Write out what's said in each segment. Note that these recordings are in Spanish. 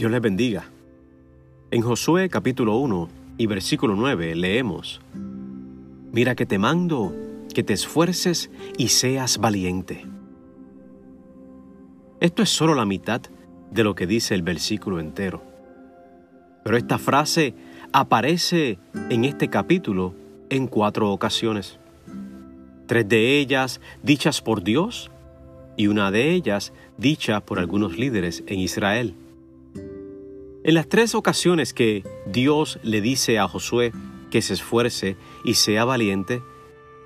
Dios les bendiga. En Josué capítulo 1 y versículo 9 leemos, Mira que te mando que te esfuerces y seas valiente. Esto es solo la mitad de lo que dice el versículo entero. Pero esta frase aparece en este capítulo en cuatro ocasiones. Tres de ellas dichas por Dios y una de ellas dicha por algunos líderes en Israel. En las tres ocasiones que Dios le dice a Josué que se esfuerce y sea valiente,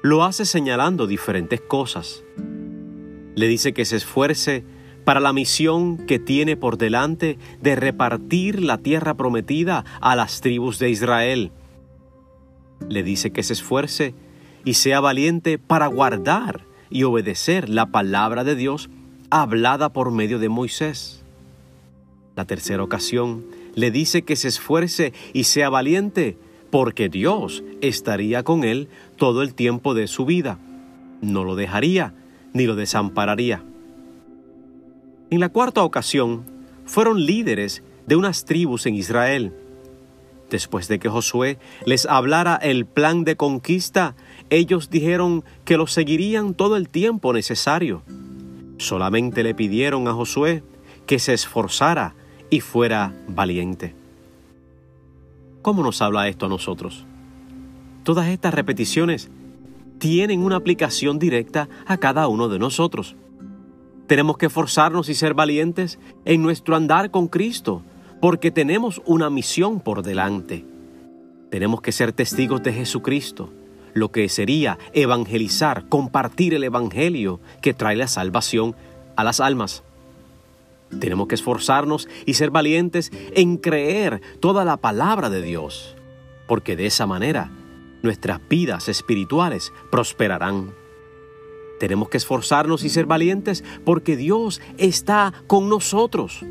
lo hace señalando diferentes cosas. Le dice que se esfuerce para la misión que tiene por delante de repartir la tierra prometida a las tribus de Israel. Le dice que se esfuerce y sea valiente para guardar y obedecer la palabra de Dios hablada por medio de Moisés. La tercera ocasión le dice que se esfuerce y sea valiente porque Dios estaría con él todo el tiempo de su vida. No lo dejaría ni lo desampararía. En la cuarta ocasión, fueron líderes de unas tribus en Israel. Después de que Josué les hablara el plan de conquista, ellos dijeron que lo seguirían todo el tiempo necesario. Solamente le pidieron a Josué que se esforzara y fuera valiente. ¿Cómo nos habla esto a nosotros? Todas estas repeticiones tienen una aplicación directa a cada uno de nosotros. Tenemos que esforzarnos y ser valientes en nuestro andar con Cristo, porque tenemos una misión por delante. Tenemos que ser testigos de Jesucristo, lo que sería evangelizar, compartir el Evangelio que trae la salvación a las almas. Tenemos que esforzarnos y ser valientes en creer toda la palabra de Dios, porque de esa manera nuestras vidas espirituales prosperarán. Tenemos que esforzarnos y ser valientes porque Dios está con nosotros.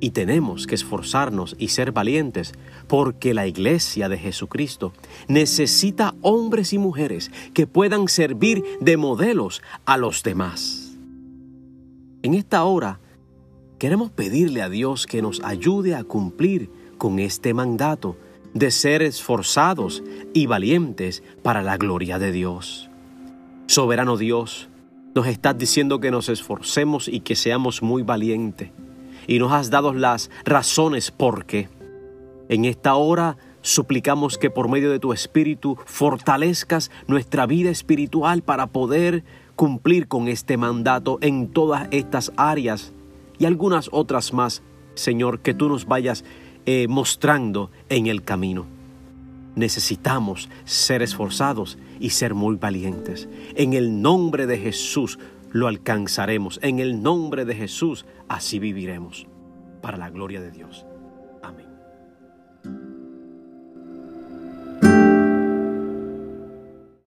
Y tenemos que esforzarnos y ser valientes porque la iglesia de Jesucristo necesita hombres y mujeres que puedan servir de modelos a los demás. En esta hora queremos pedirle a Dios que nos ayude a cumplir con este mandato de ser esforzados y valientes para la gloria de Dios. Soberano Dios, nos estás diciendo que nos esforcemos y que seamos muy valientes. Y nos has dado las razones por qué. En esta hora suplicamos que por medio de tu Espíritu fortalezcas nuestra vida espiritual para poder cumplir con este mandato en todas estas áreas y algunas otras más, Señor, que tú nos vayas eh, mostrando en el camino. Necesitamos ser esforzados y ser muy valientes. En el nombre de Jesús lo alcanzaremos. En el nombre de Jesús así viviremos. Para la gloria de Dios. Amén.